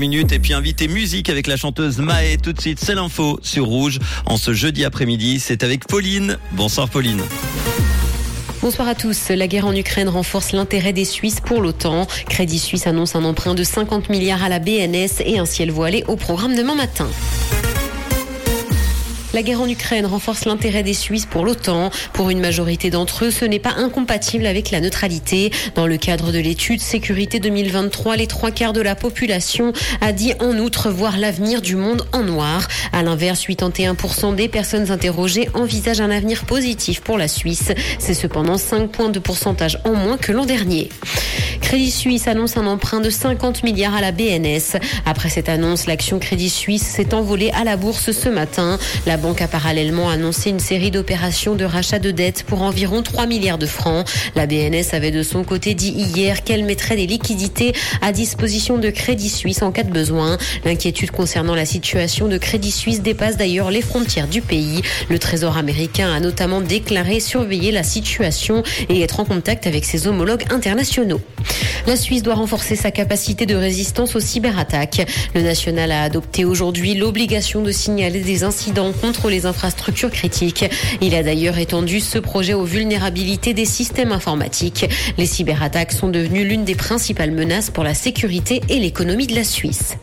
minutes et puis invité musique avec la chanteuse Maë tout de suite c'est l'info sur Rouge en ce jeudi après-midi c'est avec Pauline bonsoir Pauline Bonsoir à tous. La guerre en Ukraine renforce l'intérêt des Suisses pour l'OTAN. Crédit Suisse annonce un emprunt de 50 milliards à la BNS et un ciel voilé au programme demain matin. La guerre en Ukraine renforce l'intérêt des Suisses pour l'OTAN. Pour une majorité d'entre eux, ce n'est pas incompatible avec la neutralité. Dans le cadre de l'étude Sécurité 2023, les trois quarts de la population a dit en outre voir l'avenir du monde en noir. À l'inverse, 81% des personnes interrogées envisagent un avenir positif pour la Suisse. C'est cependant 5 points de pourcentage en moins que l'an dernier. Crédit Suisse annonce un emprunt de 50 milliards à la BNS. Après cette annonce, l'action Crédit Suisse s'est envolée à la bourse ce matin. La banque a parallèlement annoncé une série d'opérations de rachat de dettes pour environ 3 milliards de francs. La BNS avait de son côté dit hier qu'elle mettrait des liquidités à disposition de Crédit Suisse en cas de besoin. L'inquiétude concernant la situation de Crédit Suisse dépasse d'ailleurs les frontières du pays. Le Trésor américain a notamment déclaré surveiller la situation et être en contact avec ses homologues internationaux. La Suisse doit renforcer sa capacité de résistance aux cyberattaques. Le national a adopté aujourd'hui l'obligation de signaler des incidents contre les infrastructures critiques. Il a d'ailleurs étendu ce projet aux vulnérabilités des systèmes informatiques. Les cyberattaques sont devenues l'une des principales menaces pour la sécurité et l'économie de la Suisse.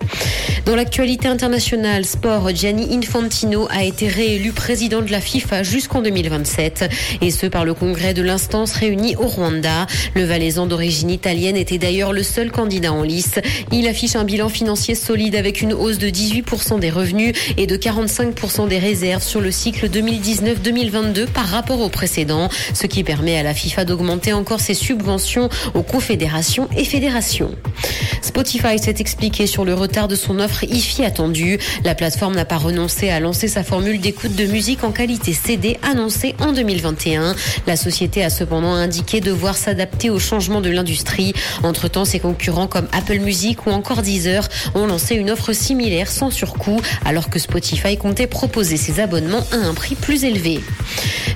Dans l'actualité internationale, sport, Gianni Infantino a été réélu président de la FIFA jusqu'en 2027 et ce par le congrès de l'instance réunie au Rwanda. Le valaisan d'origine italienne était d'ailleurs le seul candidat en lice. Il affiche un bilan financier solide avec une hausse de 18% des revenus et de 45% des réserves sur le cycle 2019-2022 par rapport au précédent, ce qui permet à la FIFA d'augmenter encore ses subventions aux confédérations et fédérations. Spotify s'est expliqué sur le retard de son offre IFI attendue. La plateforme n'a pas renoncé à lancer sa formule d'écoute de musique en qualité CD annoncée en 2021. La société a cependant indiqué devoir s'adapter au changement de l'industrie. Entre-temps, ses concurrents comme Apple Music ou encore Deezer ont lancé une offre similaire sans surcoût alors que Spotify comptait proposer ses abonnements à un prix plus élevé.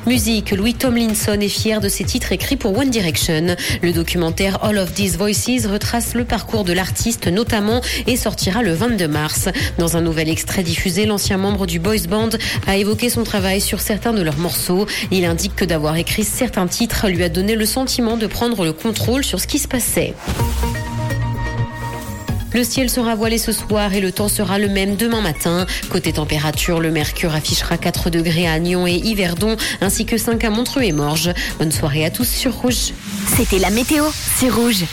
Musique, Louis Tomlinson est fier de ses titres écrits pour One Direction. Le documentaire All of These Voices retrace le parcours de l'artiste notamment et sortira le 22 mars. Dans un nouvel extrait diffusé, l'ancien membre du boys band a évoqué son travail sur certains de leurs morceaux. Il indique que d'avoir écrit certains titres lui a donné le sentiment de prendre le contrôle sur ce qui se passait. Le ciel sera voilé ce soir et le temps sera le même demain matin. Côté température, le mercure affichera 4 degrés à Nyon et Yverdon, ainsi que 5 à Montreux et Morges. Bonne soirée à tous sur Rouge. C'était la météo, c'est Rouge.